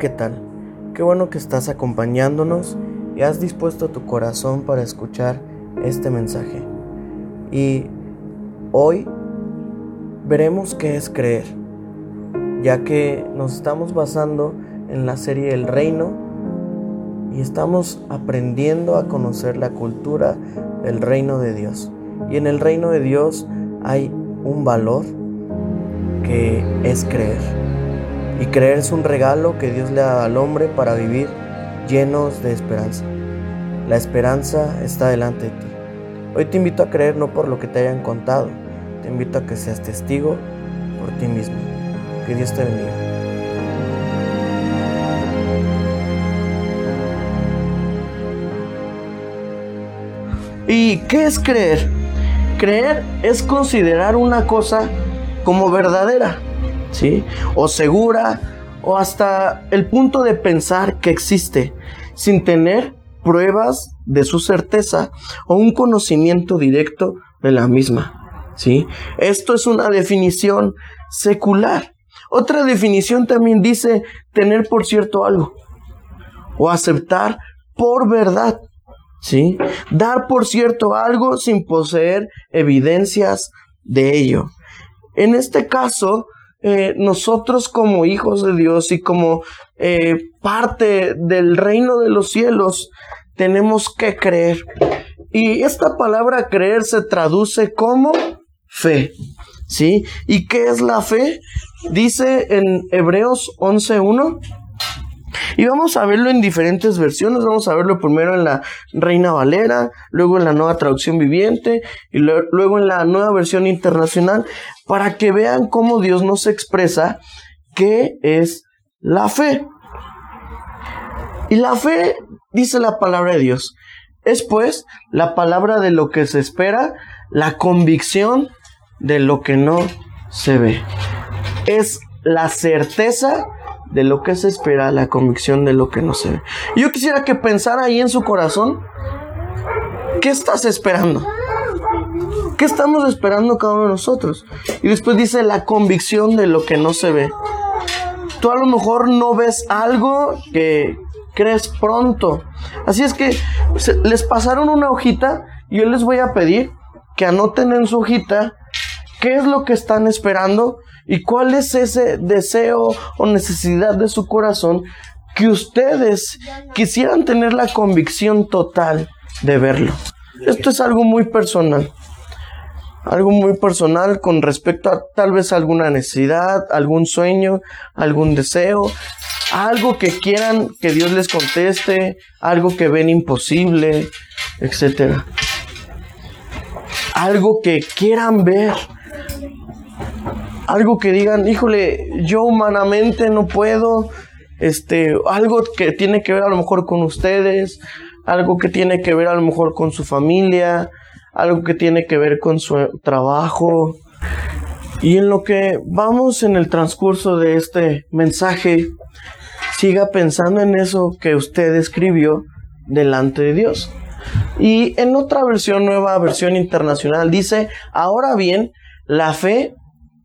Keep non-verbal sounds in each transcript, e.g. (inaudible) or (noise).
¿qué tal? Qué bueno que estás acompañándonos y has dispuesto tu corazón para escuchar este mensaje. Y hoy veremos qué es creer, ya que nos estamos basando en la serie El Reino y estamos aprendiendo a conocer la cultura del reino de Dios. Y en el reino de Dios hay un valor que es creer. Y creer es un regalo que Dios le da al hombre para vivir llenos de esperanza. La esperanza está delante de ti. Hoy te invito a creer no por lo que te hayan contado, te invito a que seas testigo por ti mismo. Que Dios te bendiga. ¿Y qué es creer? Creer es considerar una cosa como verdadera. ¿Sí? O segura, o hasta el punto de pensar que existe, sin tener pruebas de su certeza o un conocimiento directo de la misma, ¿sí? Esto es una definición secular. Otra definición también dice tener por cierto algo o aceptar por verdad, ¿sí? Dar por cierto algo sin poseer evidencias de ello. En este caso, eh, nosotros como hijos de Dios y como eh, parte del reino de los cielos tenemos que creer. Y esta palabra creer se traduce como fe. ¿Sí? ¿Y qué es la fe? Dice en Hebreos 11.1 y vamos a verlo en diferentes versiones. Vamos a verlo primero en la Reina Valera, luego en la nueva traducción viviente y luego en la nueva versión internacional para que vean cómo Dios nos expresa qué es la fe. Y la fe, dice la palabra de Dios, es pues la palabra de lo que se espera, la convicción de lo que no se ve. Es la certeza de lo que se espera, la convicción de lo que no se ve. Yo quisiera que pensara ahí en su corazón, ¿qué estás esperando? ¿Qué estamos esperando cada uno de nosotros? Y después dice la convicción de lo que no se ve. Tú a lo mejor no ves algo que crees pronto. Así es que les pasaron una hojita y yo les voy a pedir que anoten en su hojita qué es lo que están esperando ¿Y cuál es ese deseo o necesidad de su corazón que ustedes quisieran tener la convicción total de verlo? Esto es algo muy personal. Algo muy personal con respecto a tal vez alguna necesidad, algún sueño, algún deseo, algo que quieran que Dios les conteste, algo que ven imposible, etc. Algo que quieran ver algo que digan, híjole, yo humanamente no puedo, este, algo que tiene que ver a lo mejor con ustedes, algo que tiene que ver a lo mejor con su familia, algo que tiene que ver con su trabajo. Y en lo que vamos en el transcurso de este mensaje, siga pensando en eso que usted escribió delante de Dios. Y en otra versión, nueva versión internacional, dice, ahora bien, la fe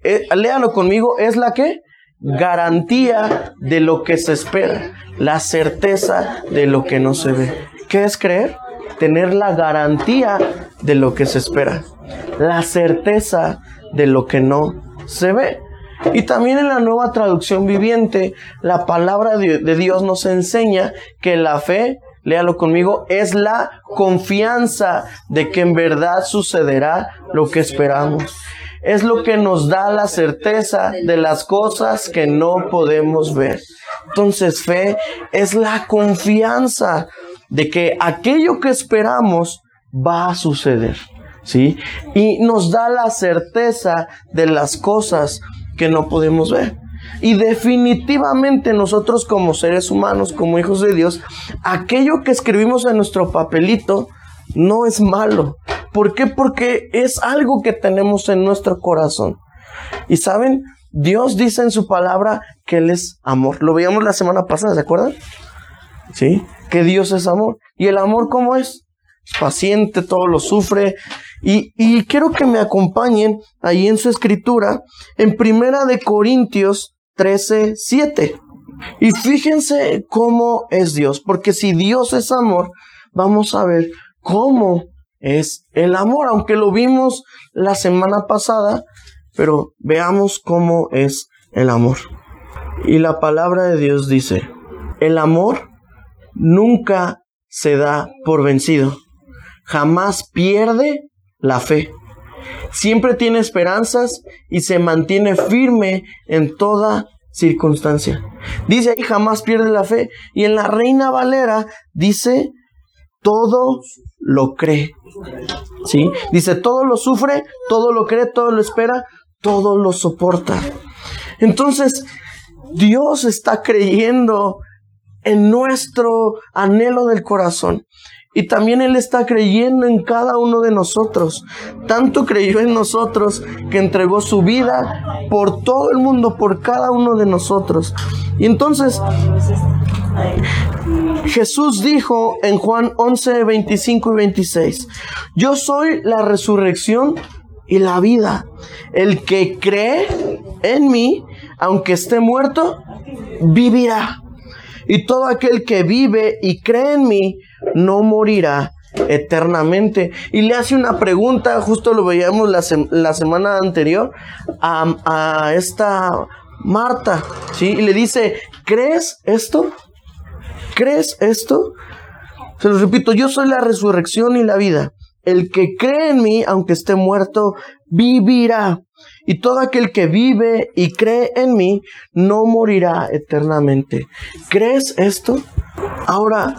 eh, léalo conmigo, es la que garantía de lo que se espera, la certeza de lo que no se ve. ¿Qué es creer? Tener la garantía de lo que se espera, la certeza de lo que no se ve. Y también en la nueva traducción viviente, la palabra de, de Dios nos enseña que la fe léalo conmigo, es la confianza de que en verdad sucederá lo que esperamos es lo que nos da la certeza de las cosas que no podemos ver. Entonces fe es la confianza de que aquello que esperamos va a suceder. ¿Sí? Y nos da la certeza de las cosas que no podemos ver. Y definitivamente nosotros como seres humanos, como hijos de Dios, aquello que escribimos en nuestro papelito no es malo, ¿Por qué? Porque es algo que tenemos en nuestro corazón. Y saben, Dios dice en su palabra que Él es amor. Lo veíamos la semana pasada, ¿se acuerdan? Sí, que Dios es amor. ¿Y el amor cómo es? Es paciente, todo lo sufre. Y, y quiero que me acompañen ahí en su escritura, en Primera de Corintios 13, 7. Y fíjense cómo es Dios, porque si Dios es amor, vamos a ver cómo es el amor, aunque lo vimos la semana pasada, pero veamos cómo es el amor. Y la palabra de Dios dice, el amor nunca se da por vencido, jamás pierde la fe, siempre tiene esperanzas y se mantiene firme en toda circunstancia. Dice ahí jamás pierde la fe y en la Reina Valera dice todo lo cree. ¿Sí? Dice todo lo sufre, todo lo cree, todo lo espera, todo lo soporta. Entonces, Dios está creyendo en nuestro anhelo del corazón. Y también Él está creyendo en cada uno de nosotros. Tanto creyó en nosotros que entregó su vida por todo el mundo, por cada uno de nosotros. Y entonces Jesús dijo en Juan 11, 25 y 26, yo soy la resurrección y la vida. El que cree en mí, aunque esté muerto, vivirá. Y todo aquel que vive y cree en mí, no morirá eternamente. Y le hace una pregunta, justo lo veíamos la, semana anterior, a, a, esta Marta, ¿sí? Y le dice, ¿crees esto? ¿Crees esto? Se lo repito, yo soy la resurrección y la vida. El que cree en mí, aunque esté muerto, vivirá. Y todo aquel que vive y cree en mí, no morirá eternamente. ¿Crees esto? Ahora,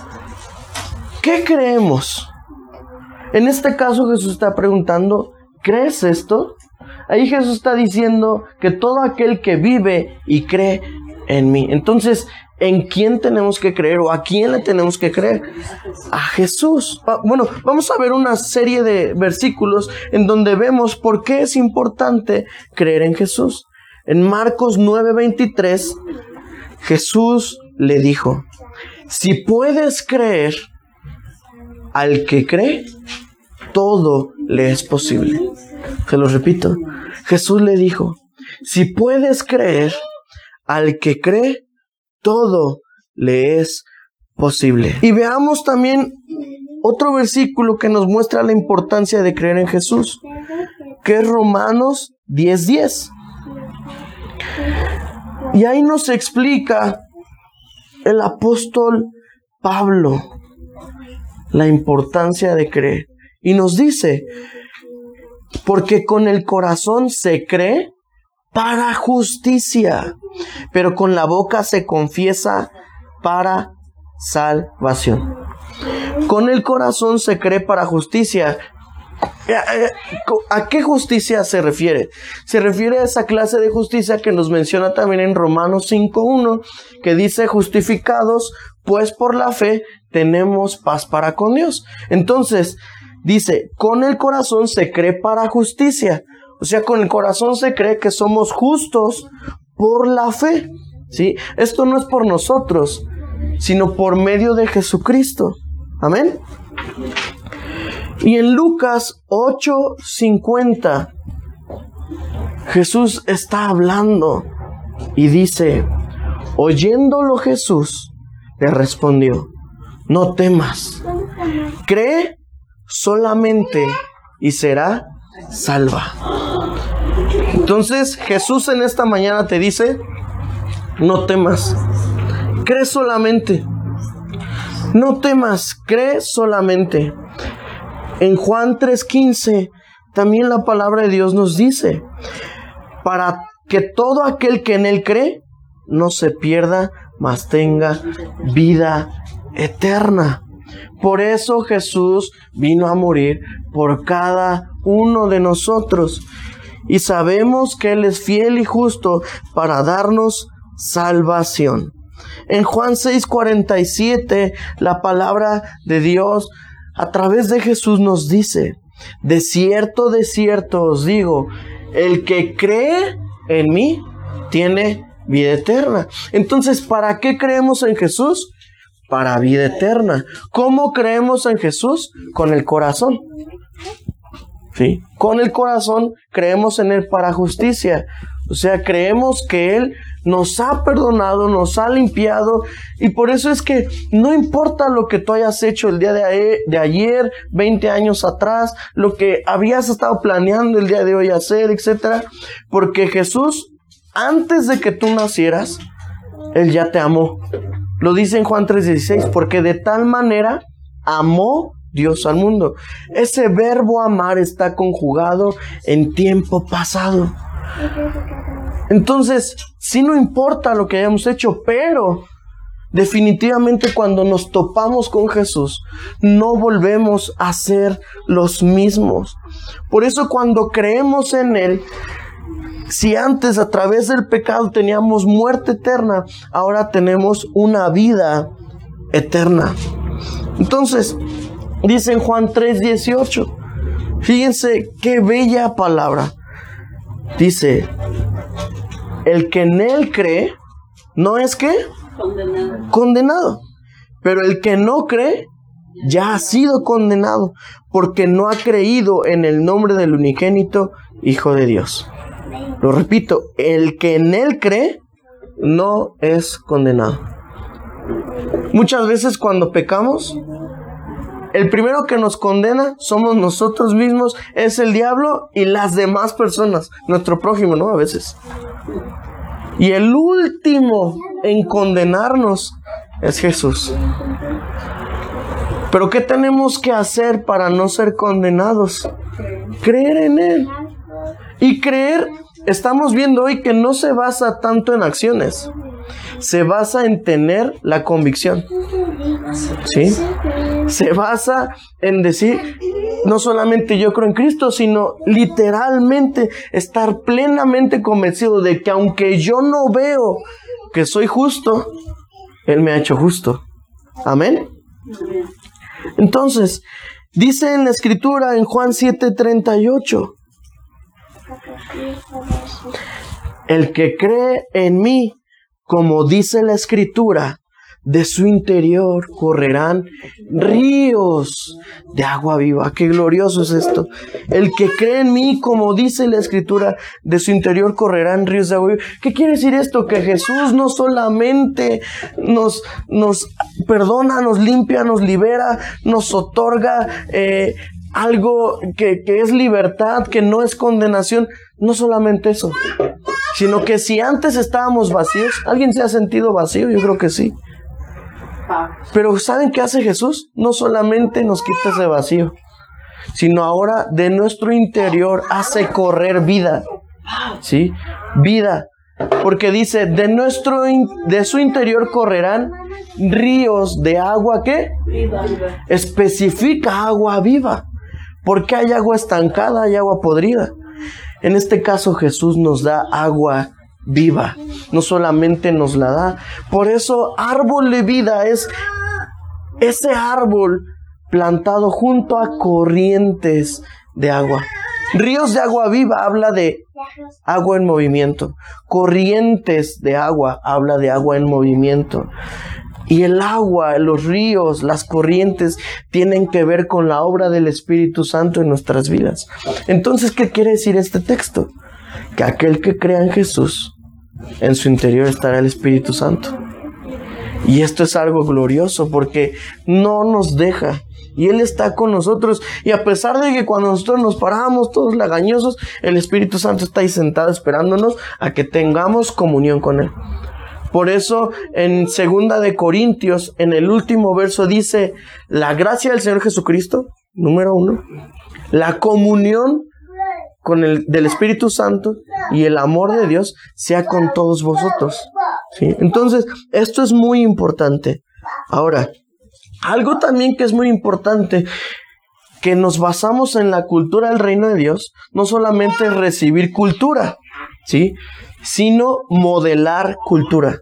¿qué creemos? En este caso Jesús está preguntando, ¿crees esto? Ahí Jesús está diciendo que todo aquel que vive y cree en mí. Entonces, ¿En quién tenemos que creer o a quién le tenemos que creer? A Jesús. Bueno, vamos a ver una serie de versículos en donde vemos por qué es importante creer en Jesús. En Marcos 9:23, Jesús le dijo, si puedes creer al que cree, todo le es posible. Se lo repito. Jesús le dijo, si puedes creer al que cree, todo le es posible. Y veamos también otro versículo que nos muestra la importancia de creer en Jesús, que es Romanos 10:10. Y ahí nos explica el apóstol Pablo la importancia de creer. Y nos dice, porque con el corazón se cree para justicia, pero con la boca se confiesa para salvación. Con el corazón se cree para justicia. Eh, eh, ¿A qué justicia se refiere? Se refiere a esa clase de justicia que nos menciona también en Romanos 5.1, que dice justificados, pues por la fe tenemos paz para con Dios. Entonces, dice, con el corazón se cree para justicia. O sea, con el corazón se cree que somos justos por la fe. ¿sí? Esto no es por nosotros, sino por medio de Jesucristo. Amén. Y en Lucas 8:50, Jesús está hablando y dice, oyéndolo Jesús, le respondió, no temas, cree solamente y será salva. Entonces Jesús en esta mañana te dice, no temas, cree solamente. No temas, cree solamente. En Juan 3:15 también la palabra de Dios nos dice, para que todo aquel que en él cree no se pierda, mas tenga vida eterna. Por eso Jesús vino a morir por cada uno de nosotros. Y sabemos que Él es fiel y justo para darnos salvación. En Juan 6:47, la palabra de Dios a través de Jesús nos dice, de cierto, de cierto os digo, el que cree en mí tiene vida eterna. Entonces, ¿para qué creemos en Jesús? Para vida eterna. ¿Cómo creemos en Jesús? Con el corazón. ¿Sí? Con el corazón creemos en Él para justicia. O sea, creemos que Él nos ha perdonado, nos ha limpiado y por eso es que no importa lo que tú hayas hecho el día de, de, ayer, 20 años atrás, lo que habías estado planeando el día de hoy hacer, etcétera, porque Jesús antes de que tú nacieras, él ya te amó. Lo dice en Juan 3:16, porque de tal manera amó Dios al mundo. Ese verbo amar está conjugado en tiempo pasado. Entonces, sí no importa lo que hayamos hecho, pero definitivamente cuando nos topamos con Jesús, no volvemos a ser los mismos. Por eso cuando creemos en Él, si antes a través del pecado teníamos muerte eterna, ahora tenemos una vida eterna. Entonces, dice en Juan 3:18, fíjense qué bella palabra. Dice, el que en él cree, no es que condenado. condenado. Pero el que no cree, ya ha sido condenado, porque no ha creído en el nombre del unigénito Hijo de Dios. Lo repito, el que en él cree, no es condenado. Muchas veces cuando pecamos, el primero que nos condena somos nosotros mismos, es el diablo y las demás personas, nuestro prójimo, ¿no? A veces. Y el último en condenarnos es Jesús. Pero ¿qué tenemos que hacer para no ser condenados? Creer en Él. Y creer, estamos viendo hoy que no se basa tanto en acciones, se basa en tener la convicción. ¿Sí? Se basa en decir, no solamente yo creo en Cristo, sino literalmente estar plenamente convencido de que aunque yo no veo que soy justo, Él me ha hecho justo. Amén. Entonces, dice en la escritura en Juan 7:38, el que cree en mí, como dice la escritura, de su interior correrán ríos de agua viva. Qué glorioso es esto. El que cree en mí, como dice la escritura, de su interior correrán ríos de agua viva. ¿Qué quiere decir esto? Que Jesús no solamente nos, nos perdona, nos limpia, nos libera, nos otorga eh, algo que, que es libertad, que no es condenación. No solamente eso, sino que si antes estábamos vacíos, ¿alguien se ha sentido vacío? Yo creo que sí. Pero ¿saben qué hace Jesús? No solamente nos quita ese vacío, sino ahora de nuestro interior hace correr vida. ¿Sí? Vida. Porque dice, de nuestro de su interior correrán ríos de agua que especifica agua viva. Porque hay agua estancada, hay agua podrida. En este caso Jesús nos da agua viva. No solamente nos la da. Por eso árbol de vida es ese árbol plantado junto a corrientes de agua. Ríos de agua viva habla de agua en movimiento. Corrientes de agua habla de agua en movimiento. Y el agua, los ríos, las corrientes tienen que ver con la obra del Espíritu Santo en nuestras vidas. Entonces, ¿qué quiere decir este texto? Que aquel que crea en Jesús en su interior estará el Espíritu Santo. Y esto es algo glorioso porque no nos deja. Y Él está con nosotros. Y a pesar de que cuando nosotros nos paramos todos lagañosos, el Espíritu Santo está ahí sentado esperándonos a que tengamos comunión con Él. Por eso en segunda de Corintios, en el último verso dice, la gracia del Señor Jesucristo, número uno, la comunión con el del Espíritu Santo y el amor de Dios sea con todos vosotros. ¿sí? Entonces, esto es muy importante. Ahora, algo también que es muy importante, que nos basamos en la cultura del reino de Dios, no solamente recibir cultura, ¿sí? Sino modelar cultura.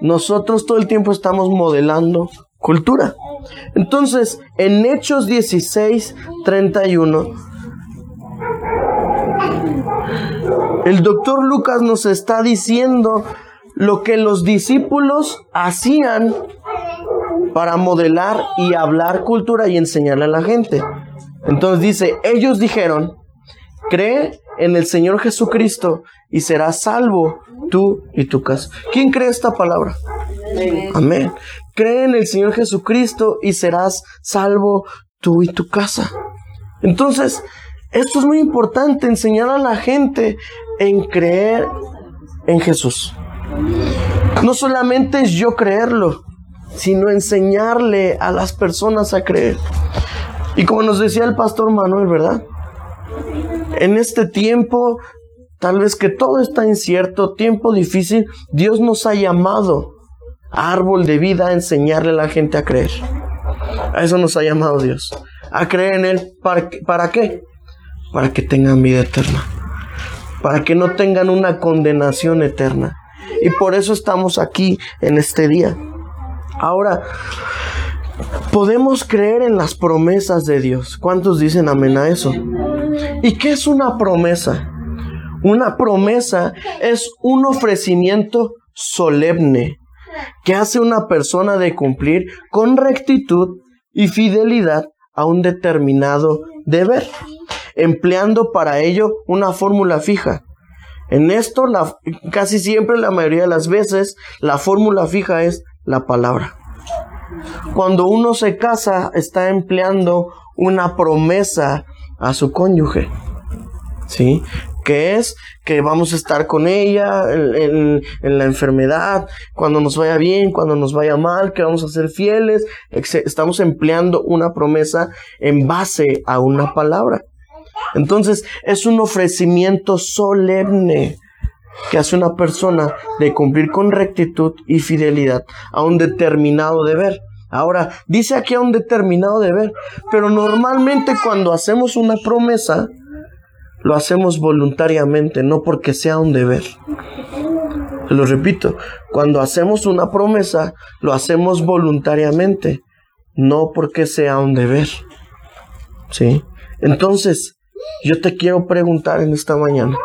Nosotros todo el tiempo estamos modelando cultura. Entonces, en Hechos 16, 31, el doctor Lucas nos está diciendo lo que los discípulos hacían para modelar y hablar cultura y enseñarle a la gente. Entonces dice, ellos dijeron, cree en el Señor Jesucristo y serás salvo tú y tu casa. ¿Quién cree esta palabra? Amén. Cree en el Señor Jesucristo y serás salvo tú y tu casa. Entonces, esto es muy importante, enseñar a la gente en creer en Jesús. No solamente es yo creerlo, sino enseñarle a las personas a creer. Y como nos decía el pastor Manuel, ¿verdad? En este tiempo, tal vez que todo está incierto, tiempo difícil, Dios nos ha llamado árbol de vida a enseñarle a la gente a creer. A eso nos ha llamado Dios. A creer en Él. ¿Para, para qué? Para que tengan vida eterna. Para que no tengan una condenación eterna. Y por eso estamos aquí en este día. Ahora, podemos creer en las promesas de Dios. ¿Cuántos dicen amén a eso? ¿Y qué es una promesa? Una promesa es un ofrecimiento solemne que hace una persona de cumplir con rectitud y fidelidad a un determinado deber, empleando para ello una fórmula fija. En esto, casi siempre, la mayoría de las veces, la fórmula fija es la palabra. Cuando uno se casa, está empleando una promesa a su cónyuge. ¿Sí? Que es que vamos a estar con ella en, la enfermedad, cuando nos vaya bien, cuando nos vaya mal, que vamos a ser fieles. Estamos empleando una promesa en base a una palabra. Entonces es un ofrecimiento solemne que hace una persona de cumplir con rectitud y fidelidad a un determinado deber. Ahora, dice aquí a un determinado deber, pero normalmente cuando hacemos una promesa, lo hacemos voluntariamente, no porque sea un deber. Lo repito, cuando hacemos una promesa, lo hacemos voluntariamente, no porque sea un deber. ¿Sí? Entonces, yo te quiero preguntar en esta mañana,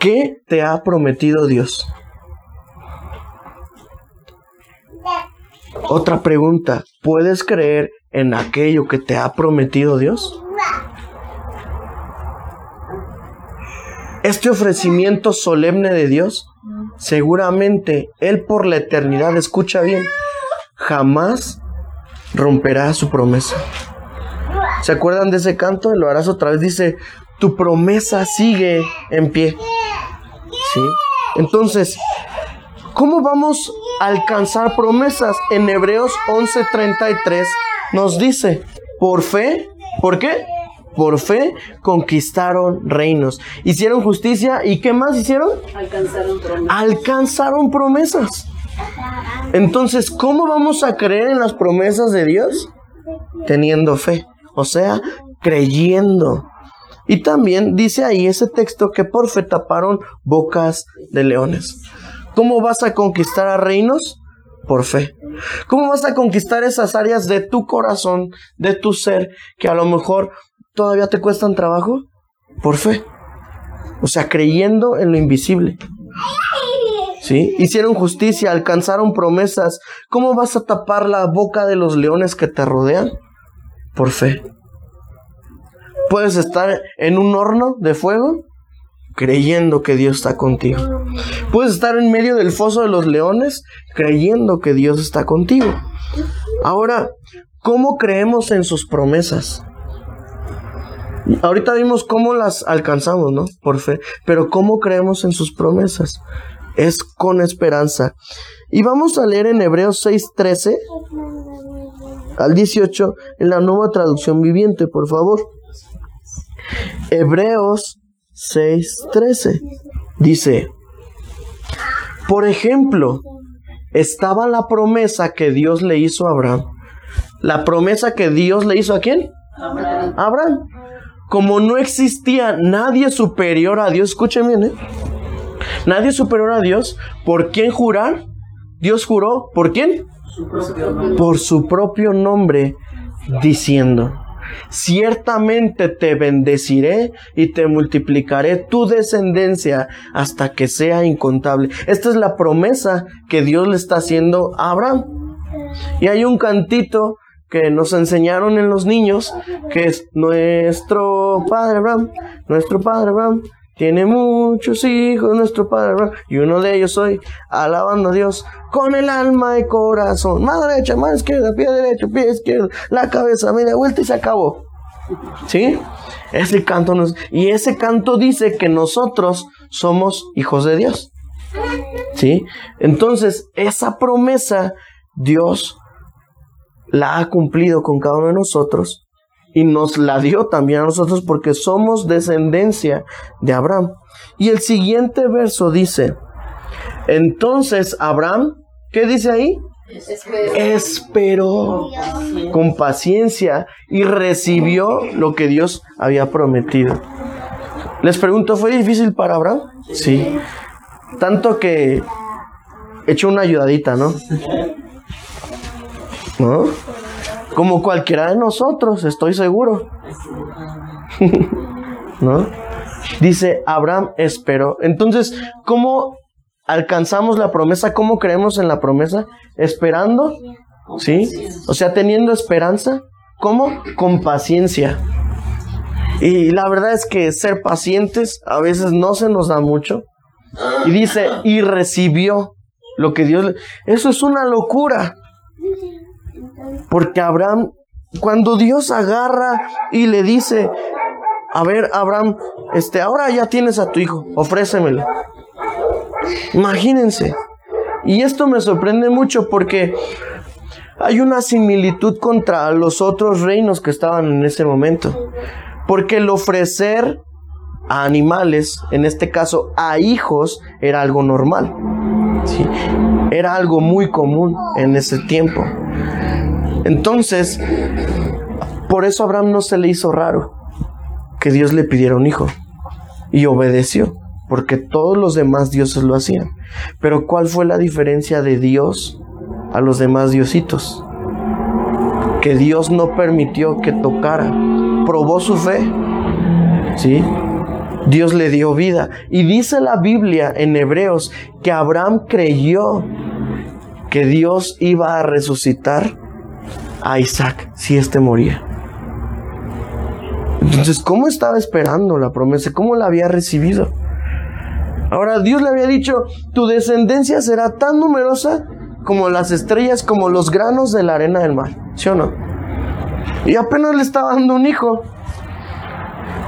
¿qué te ha prometido Dios? Otra pregunta, ¿puedes creer en aquello que te ha prometido Dios? Este ofrecimiento solemne de Dios, seguramente Él por la eternidad, escucha bien, jamás romperá su promesa. ¿Se acuerdan de ese canto? Lo harás otra vez. Dice, tu promesa sigue en pie. ¿Sí? Entonces, ¿cómo vamos a alcanzar promesas? En Hebreos 11:33 nos dice, por fe, ¿por qué? Por fe conquistaron reinos, hicieron justicia y ¿qué más hicieron? Alcanzaron promesas. Alcanzaron promesas. Entonces, ¿cómo vamos a creer en las promesas de Dios? Teniendo fe o sea, creyendo. Y también dice ahí ese texto que por fe taparon bocas de leones. ¿Cómo vas a conquistar a reinos? Por fe. ¿Cómo vas a conquistar esas áreas de tu corazón, de tu ser, que a lo mejor todavía te cuestan trabajo? Por fe. O sea, creyendo en lo invisible. ¿Sí? Hicieron justicia, alcanzaron promesas. ¿Cómo vas a tapar la boca de los leones que te rodean? por fe. Puedes estar en un horno de fuego creyendo que Dios está contigo. Puedes estar en medio del foso de los leones creyendo que Dios está contigo. Ahora, ¿cómo creemos en sus promesas? Ahorita vimos cómo las alcanzamos, ¿no? Por fe. Pero ¿cómo creemos en sus promesas? Es con esperanza. Y vamos a leer en Hebreos 6:13 al 18 en la nueva traducción viviente, por favor. Hebreos 6:13 dice, por ejemplo, estaba la promesa que Dios le hizo a Abraham. La promesa que Dios le hizo a quién? Abraham. Abraham. Como no existía nadie superior a Dios, escuchen bien, ¿eh? Nadie superior a Dios, ¿por quién jurar? Dios juró, ¿por quién? por su propio nombre, diciendo, ciertamente te bendeciré y te multiplicaré tu descendencia hasta que sea incontable. Esta es la promesa que Dios le está haciendo a Abraham. Y hay un cantito que nos enseñaron en los niños, que es nuestro padre Abraham, nuestro padre Abraham, tiene muchos hijos nuestro Padre y uno de ellos soy, alabando a Dios con el alma y corazón. Mano derecha, mano izquierda, pie derecho, pie izquierdo, la cabeza, media vuelta y se acabó. ¿Sí? Ese canto nos, y ese canto dice que nosotros somos hijos de Dios. ¿Sí? Entonces, esa promesa Dios la ha cumplido con cada uno de nosotros y nos la dio también a nosotros porque somos descendencia de Abraham. Y el siguiente verso dice, entonces Abraham, ¿qué dice ahí? Esperó con paciencia y recibió lo que Dios había prometido. Les pregunto, ¿fue difícil para Abraham? Sí. Tanto que echó una ayudadita, ¿no? ¿No? Como cualquiera de nosotros, estoy seguro. (laughs) ¿No? Dice, Abraham esperó. Entonces, ¿cómo alcanzamos la promesa? ¿Cómo creemos en la promesa? Esperando. ¿Sí? O sea, teniendo esperanza. ¿Cómo? Con paciencia. Y la verdad es que ser pacientes a veces no se nos da mucho. Y dice, y recibió lo que Dios le... Eso es una locura. Porque Abraham, cuando Dios agarra y le dice, a ver, Abraham, este, ahora ya tienes a tu hijo, ofrécemelo. Imagínense. Y esto me sorprende mucho porque hay una similitud contra los otros reinos que estaban en ese momento. Porque el ofrecer a animales, en este caso a hijos, era algo normal. ¿sí? Era algo muy común en ese tiempo. Entonces, por eso a Abraham no se le hizo raro que Dios le pidiera un hijo. Y obedeció, porque todos los demás dioses lo hacían. Pero ¿cuál fue la diferencia de Dios a los demás diositos? Que Dios no permitió que tocara. Probó su fe. ¿Sí? Dios le dio vida. Y dice la Biblia en Hebreos que Abraham creyó que Dios iba a resucitar a Isaac si éste moría. Entonces, ¿cómo estaba esperando la promesa? ¿Cómo la había recibido? Ahora, Dios le había dicho, tu descendencia será tan numerosa como las estrellas, como los granos de la arena del mar. ¿Sí o no? Y apenas le estaba dando un hijo.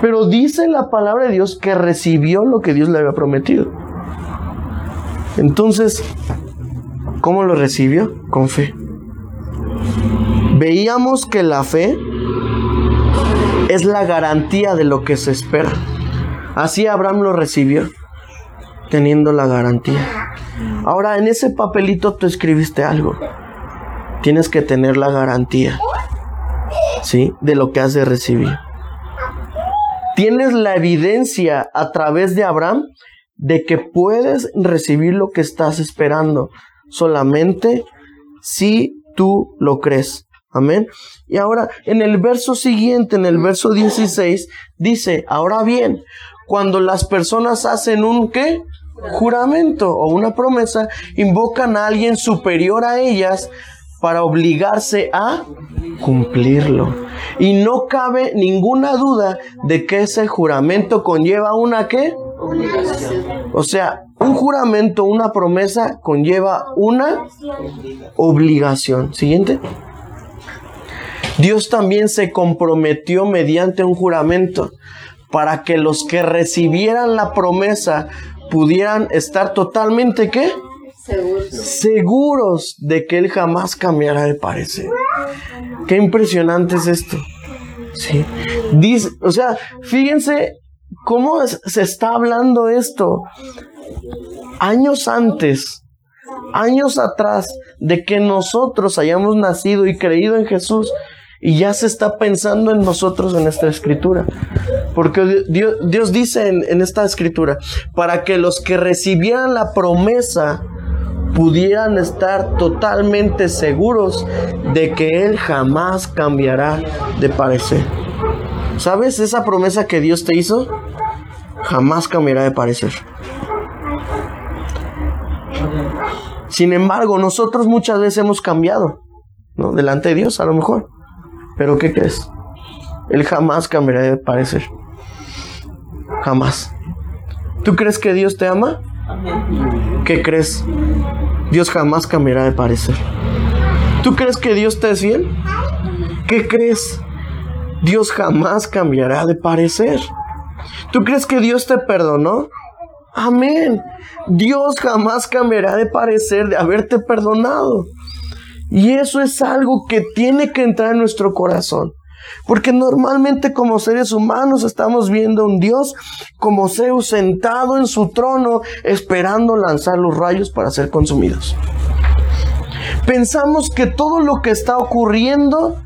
Pero dice la palabra de Dios que recibió lo que Dios le había prometido. Entonces, ¿cómo lo recibió? Con fe. Veíamos que la fe es la garantía de lo que se espera. Así Abraham lo recibió, teniendo la garantía. Ahora, en ese papelito tú escribiste algo. Tienes que tener la garantía, ¿sí? De lo que has de recibir. Tienes la evidencia a través de Abraham de que puedes recibir lo que estás esperando solamente si tú lo crees. Amén. Y ahora en el verso siguiente, en el verso 16, dice, ahora bien, cuando las personas hacen un qué? Juramento o una promesa, invocan a alguien superior a ellas para obligarse a cumplirlo. Y no cabe ninguna duda de que ese juramento conlleva una qué? O sea, un juramento, una promesa conlleva una obligación. Siguiente. Dios también se comprometió mediante un juramento para que los que recibieran la promesa pudieran estar totalmente ¿qué? Seguros. Seguros de que Él jamás cambiará de parecer. Qué impresionante es esto. Sí. Dice, o sea, fíjense cómo es- se está hablando esto. Años antes, años atrás de que nosotros hayamos nacido y creído en Jesús, y ya se está pensando en nosotros en esta escritura. Porque Dios, dice en, en esta escritura, para que los que recibieran la promesa pudieran estar totalmente seguros de que Él jamás cambiará de parecer. ¿Sabes? Esa promesa que Dios te hizo, jamás cambiará de parecer. Sin embargo, nosotros muchas veces hemos cambiado, ¿no? Delante de Dios, a lo mejor. Pero ¿qué crees? Él jamás cambiará de parecer. Jamás. ¿Tú crees que Dios te ama? ¿Qué crees? Dios jamás cambiará de parecer. ¿Tú crees que Dios te es fiel? ¿Qué crees? Dios jamás cambiará de parecer. ¿Tú crees que Dios te perdonó? Amén. Dios jamás cambiará de parecer de haberte perdonado. Y eso es algo que tiene que entrar en nuestro corazón. Porque normalmente como seres humanos estamos viendo a un Dios como Zeus sentado en su trono esperando lanzar los rayos para ser consumidos. Pensamos que todo lo que está ocurriendo,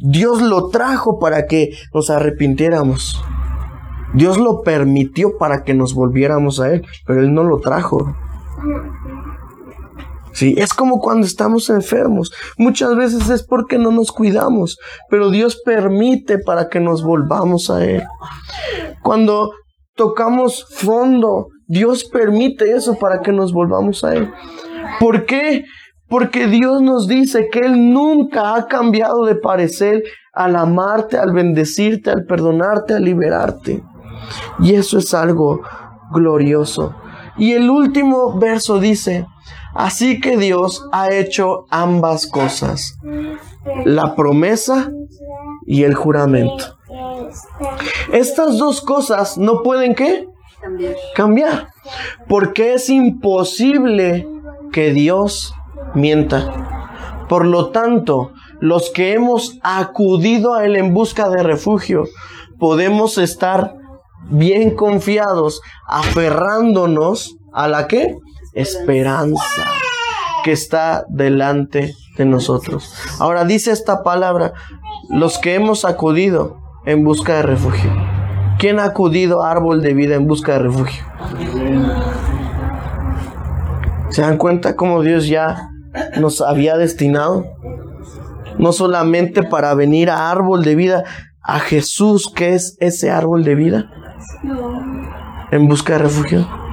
Dios lo trajo para que nos arrepintiéramos. Dios lo permitió para que nos volviéramos a Él, pero Él no lo trajo. Sí, es como cuando estamos enfermos. Muchas veces es porque no nos cuidamos, pero Dios permite para que nos volvamos a Él. Cuando tocamos fondo, Dios permite eso para que nos volvamos a Él. ¿Por qué? Porque Dios nos dice que Él nunca ha cambiado de parecer al amarte, al bendecirte, al perdonarte, al liberarte. Y eso es algo glorioso. Y el último verso dice, Así que Dios ha hecho ambas cosas, la promesa y el juramento. Estas dos cosas no pueden qué? Cambiar. Cambiar. Porque es imposible que Dios mienta. Por lo tanto, los que hemos acudido a Él en busca de refugio, podemos estar bien confiados, aferrándonos a la qué? Esperanza que está delante de nosotros. Ahora dice esta palabra, los que hemos acudido en busca de refugio. ¿Quién ha acudido a árbol de vida en busca de refugio? ¿Se dan cuenta cómo Dios ya nos había destinado? No solamente para venir a árbol de vida, a Jesús que es ese árbol de vida en busca de refugio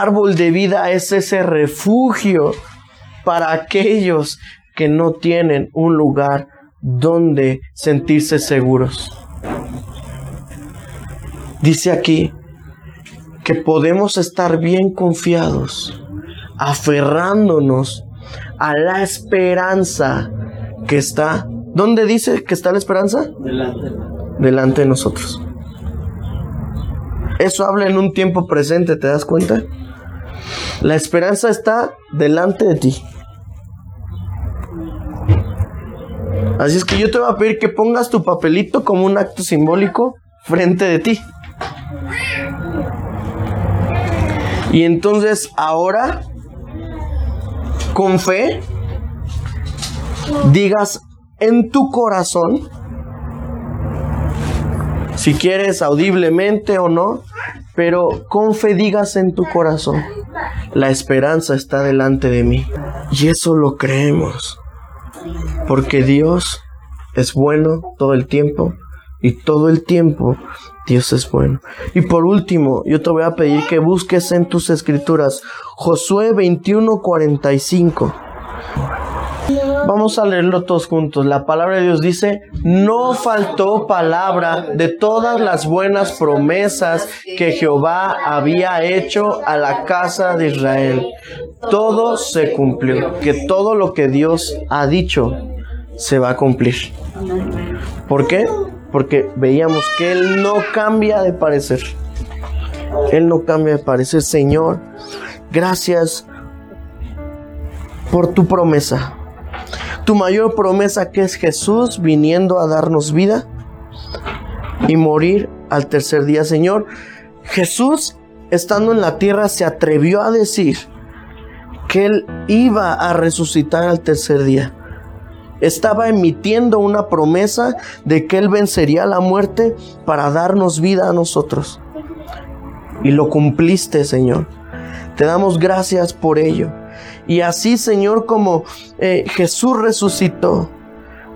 árbol de vida es ese refugio para aquellos que no tienen un lugar donde sentirse seguros. Dice aquí que podemos estar bien confiados, aferrándonos a la esperanza que está. ¿Dónde dice que está la esperanza? Delante. Delante de nosotros. Eso habla en un tiempo presente, ¿te das cuenta? La esperanza está delante de ti. Así es que yo te voy a pedir que pongas tu papelito como un acto simbólico frente de ti. Y entonces ahora, con fe, digas en tu corazón, si quieres audiblemente o no, pero con en tu corazón, la esperanza está delante de mí. Y eso lo creemos. Porque Dios es bueno todo el tiempo. Y todo el tiempo Dios es bueno. Y por último, yo te voy a pedir que busques en tus escrituras Josué 21:45. Vamos a leerlo todos juntos. La palabra de Dios dice, no faltó palabra de todas las buenas promesas que Jehová había hecho a la casa de Israel. Todo se cumplió. Que todo lo que Dios ha dicho se va a cumplir. ¿Por qué? Porque veíamos que Él no cambia de parecer. Él no cambia de parecer. Señor, gracias por tu promesa tu mayor promesa que es Jesús viniendo a darnos vida y morir al tercer día, Señor. Jesús, estando en la tierra, se atrevió a decir que Él iba a resucitar al tercer día. Estaba emitiendo una promesa de que Él vencería la muerte para darnos vida a nosotros. Y lo cumpliste, Señor. Te damos gracias por ello. Y así, Señor, como eh, Jesús resucitó,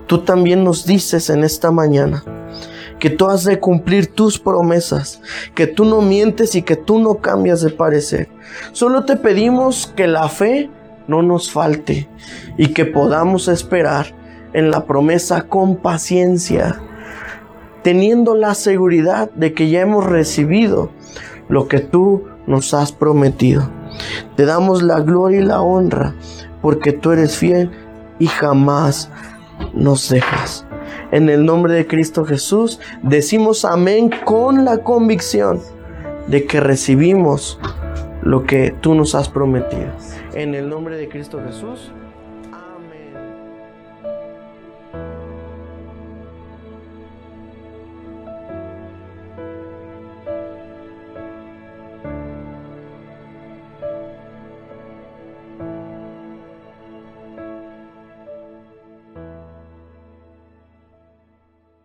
tú también nos dices en esta mañana que tú has de cumplir tus promesas, que tú no mientes y que tú no cambias de parecer. Solo te pedimos que la fe no nos falte y que podamos esperar en la promesa con paciencia, teniendo la seguridad de que ya hemos recibido lo que tú nos has prometido. Te damos la gloria y la honra porque tú eres fiel y jamás nos dejas. En el nombre de Cristo Jesús decimos amén con la convicción de que recibimos lo que tú nos has prometido. En el nombre de Cristo Jesús.